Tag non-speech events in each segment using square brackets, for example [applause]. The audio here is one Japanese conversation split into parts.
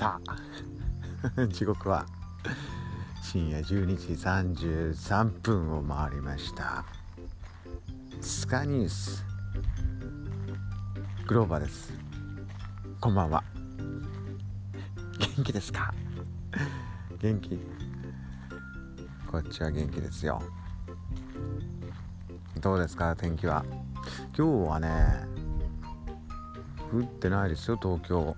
さあ。[laughs] 時刻は深夜12時33分を回りました。スカニュースグローバーです。こんばんは。元気ですか？元気？こっちは元気ですよ。どうですか？天気は。今日はね降ってないですよ東京。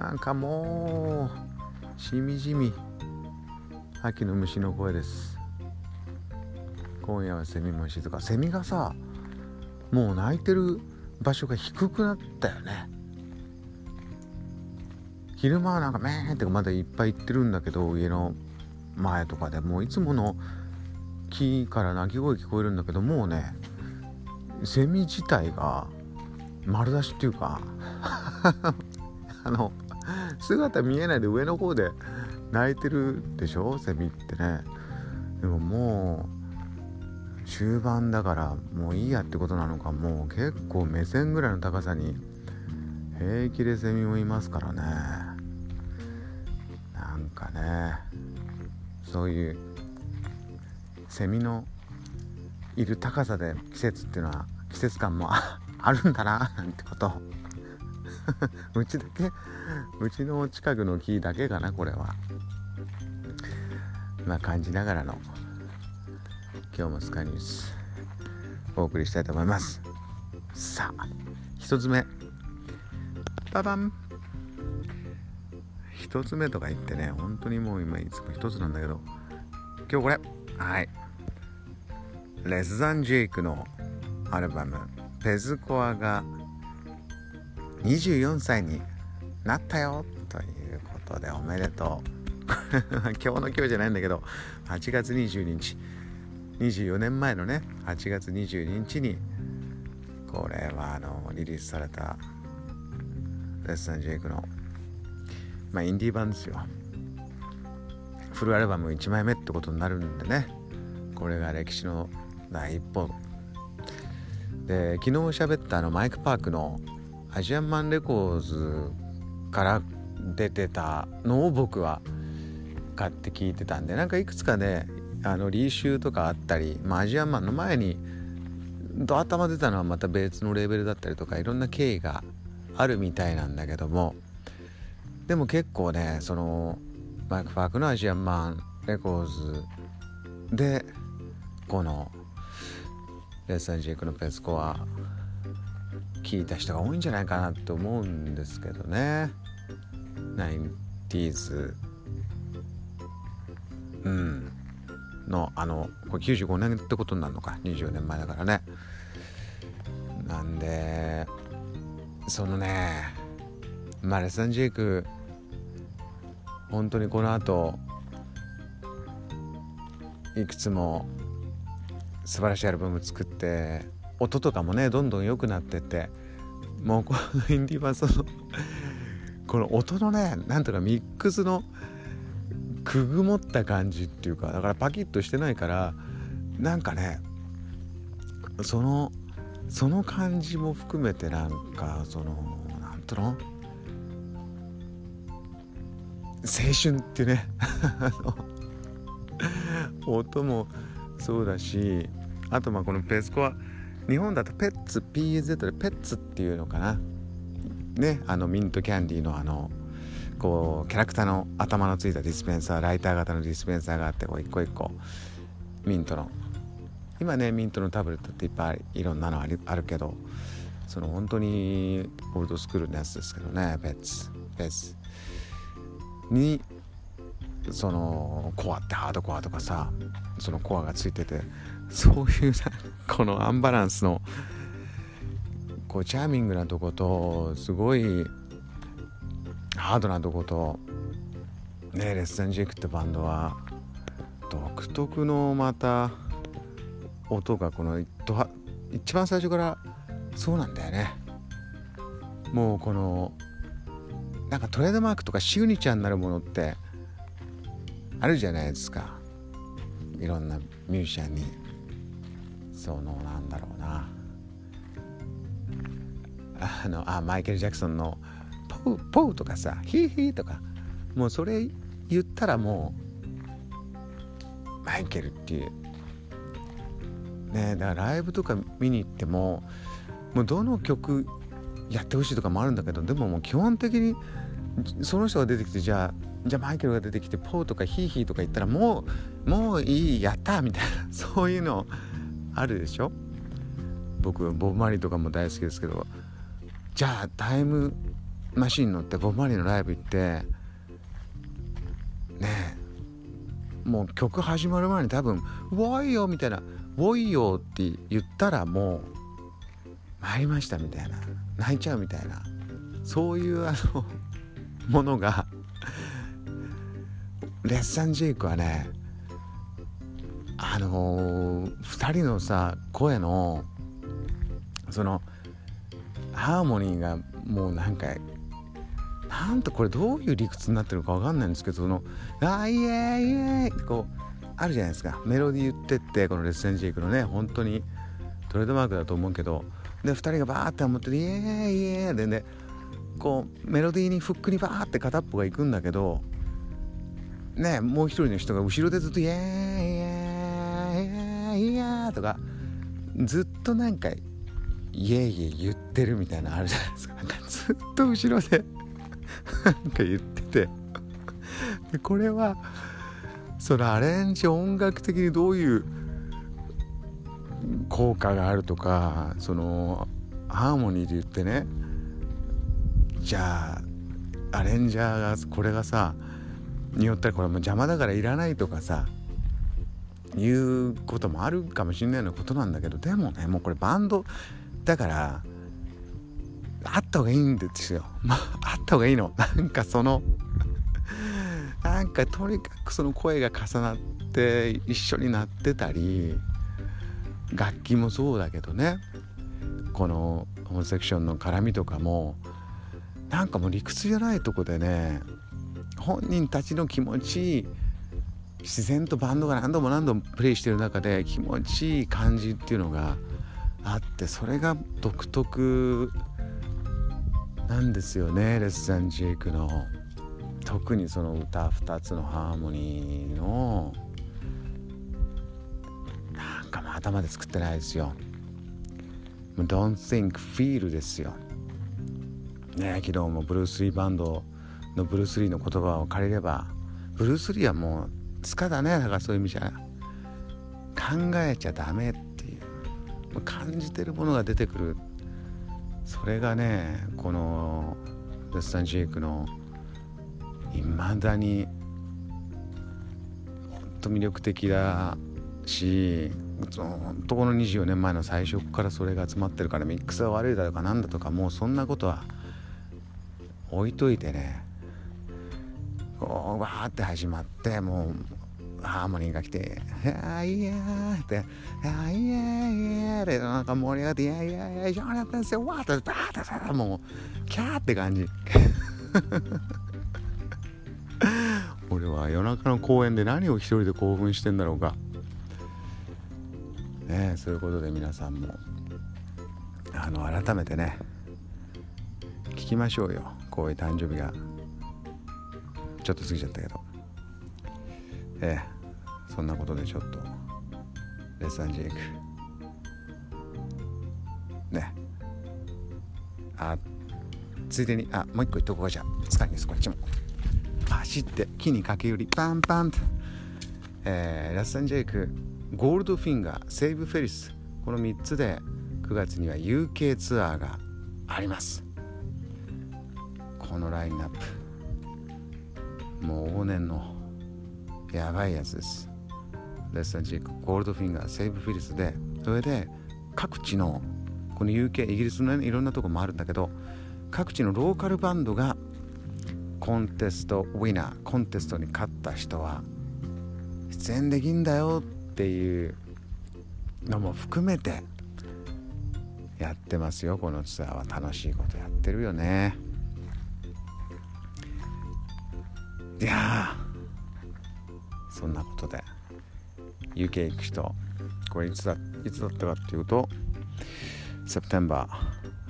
なんかもうしみじみ秋の虫の声です。今夜はセミも静かセミがさもう鳴いてる場所が低くなったよね。昼間はなんかメーンってまだいっぱい行ってるんだけど家の前とかでもういつもの木から鳴き声聞こえるんだけどもうねセミ自体が丸出しっていうか [laughs] あの姿見えないで上の方で泣いてるでしょ？セミってね。でももう終盤だからもういいやってことなのか。もう結構目線ぐらいの高さに平気でセミもいますからね。なんかねそういうセミのいる高さで季節っていうのは季節感もあるんだななんてこと。[laughs] うちだけ？うちの近くの木だけかなこれは。まあ感じながらの今日もスカイニュースお送りしたいと思います。さあ一つ目。ババン。一つ目とか言ってね本当にもう今いつも一つなんだけど。今日これ。はい。レスザン・ジェイクのアルバム「ペズコア」が24歳になったよということでおめでとう。[laughs] 今日の今日じゃないんだけど8月22日。24年前のね8月22日にこれはあのリリースされたレッサン・ジェイクのまあインディー版ですよ。フルアルバム1枚目ってことになるんでね。これが歴史の第一歩で昨日喋ったあのマイク・パークのアジアンマンレコーズから出てたのを僕は買って聞いてたんでなんかいくつかねあのリーシューとかあったり、まあ、アジアンマンの前にド頭出たのはまた別のレーベルだったりとかいろんな経緯があるみたいなんだけどもでも結構ねそのマイク・パークのアジアンマンレコーズでこのレッサンジェイクのペスコは聞いた人が多いんじゃないかなって思うんですけどね。90s うん。のあのこれ95年ってことになるのか。20年前だからね。なんでそのねマレサンジェイク本当にこの後いくつも素晴らしいアルバム作って音とかもねどんどん良くなってってもうこのインディーバンそのこの音のねなんとかミックスのくぐもった感じっていうかだからパキッとしてないからなんかねそのその感じも含めてなんかそのなんとの？青春っていうね [laughs] 音もそうだしあとまあこのペスコは日本だとペッツ PZ でペッツっていうのかな。ねあのミントキャンディーのあのこうキャラクターの頭のついたディスペンサーライター型のディスペンサーがあってこう一個一個ミントの。今ねミントのタブレットっていっぱいいろんなのあるあるけどその本当にオールドスクールのやつですけどねペッツ。ペッツ。にそのコアってハードコアとかさそのコアがついててそういうこのアンバランスのこうチャーミングなとことすごいハードなとことねレッスンジェクってバンドは独特のまた音がこの一番最初からそうなんだよね。もうこのなんかトレードマークとかシグニチャーになるものってあるじゃないですか。いろんなミュージシャンに。そのなんだろうな。あのあマイケル・ジャクソンの「ポポウポウとかさヒーヒーとかもうそれ言ったらもうマイケルっていう。ねだからライブとか見に行ってももうどの曲やってほしいとかもあるんだけどでももう基本的にその人が出てきてじゃあじゃあマイケルが出てきてポーとかヒーヒーとか言ったらもうもういいやったみたいなそういうのあるでしょ？僕ボブ・マリーとかも大好きですけどじゃあタイムマシン乗ってボブ・マリーのライブ行ってねえもう曲始まる前に多分「ウォイよ」みたいな「ウォイよ」って言ったらもう参りましたみたいな泣いちゃうみたいなそういうあの [laughs] ものがレッサン・ジェイクはねあのー、2人のさ声のそのハーモニーがもうなんかなんとこれどういう理屈になってるか分かんないんですけどその「あイエーイイエーイ!」こうあるじゃないですかメロディー言ってってこのレッサン・ジェイクのね本当にトレードマークだと思うけどで2人がバーって思って「イエーイイエーイ!」でねこうメロディーにフックにバーって片っぽが行くんだけどねもう一人の人が後ろでずっと「イエーイイエイイエー!」とかずっとなんか「イエーイ言ってるみたいなのあるじゃないですかなんかずっと後ろでなんか言っててでこれはそのアレンジ音楽的にどういう効果があるとかそのハーモニーで言ってねじゃあアレンジャーがこれがさによったらこれも邪魔だからいらないとかさいうこともあるかもしれないようなことなんだけどでもねもうこれバンドだからあった方がいいんですよ。まあ、あった方がいいの。なんかそのなんかとにかくその声が重なって一緒になってたり楽器もそうだけどねこの本セクションの絡みとかもなんかもう理屈じゃないとこでね本人たちの気持ち自然とバンドが何度も何度もプレイしてる中で気持ちいい感じっていうのがあってそれが独特なんですよねレッサン・ジェイクの特にその歌2つのハーモニーのなんかもう頭で作ってないですよ。Don't think feel ですよ。ね昨日もブルース・リーバンドのブルース・リーの言葉を借りればブルース・リーはもう塚だねだからそういう意味じゃ。考えちゃダメっていう。感じてるものが出てくる。それがねこのデスタン・ジェイクのいまだに本当魅力的だし本当この24年前の最初からそれが集まってるからミックスが悪いだとかなんだとかもうそんなことは置いといてねこうわーって始まってもうハーモニーが来て「あいやー」って「あいやいや」でなんか盛り上がって「いやいやいや一緒にやったんですよ。わーってバーッてもうキャーって感じ。[laughs] 俺は夜中の公園で何を一人で興奮してんだろうか。ねそういうことで皆さんもあの改めてね聞きましょうよ。こういう誕生日が。ちょっと過ぎちゃったけど。ええ。そんなことでちょっと。レッサンジェイク。ね。あついでにあもう一個言っとこうじゃ。使いです。こっちも。走って木に駆け寄りパンパンと、えー、ラッサンジェイクゴールドフィンガーセーブフェリス。この3つで9月には UK ツアーがあります。このラインナップ。もう往年のやばいやつです。レッサンジェイクゴールドフィンガーセーブフェリスでそれで各地のこの UK イギリスの、ね、いろんなとこもあるんだけど各地のローカルバンドがコンテストウィナーコンテストに勝った人は出演できんだよっていうのも含めてやってますよ。このツアーは楽しいことやってるよね。いやそんなことで UK 行く人これいつだいつだったかっていうとセプテンバ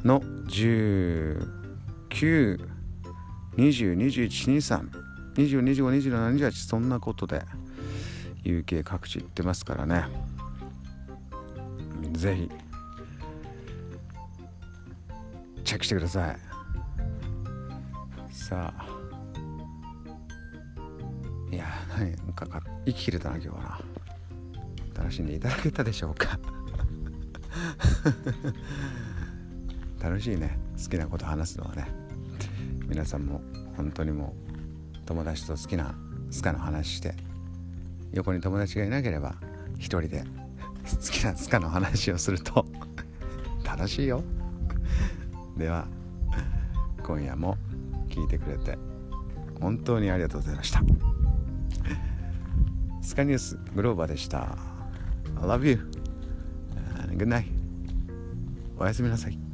ーの19 20212320252728そんなことで UK 各地行ってますからね。ぜひチェックしてください。さあ。いや何かか生き切れたな今日は。な楽しんでいただけたでしょうか。[laughs] 楽しいね。好きなこと話すのはね。皆さんも本当にもう友達と好きなスカの話して横に友達がいなければ一人で [laughs] 好きなスカの話をすると楽しいよ。では今夜も聞いてくれて本当にありがとうございました。カニュースグローバーでした。I love you. And good night. おやすみなさい。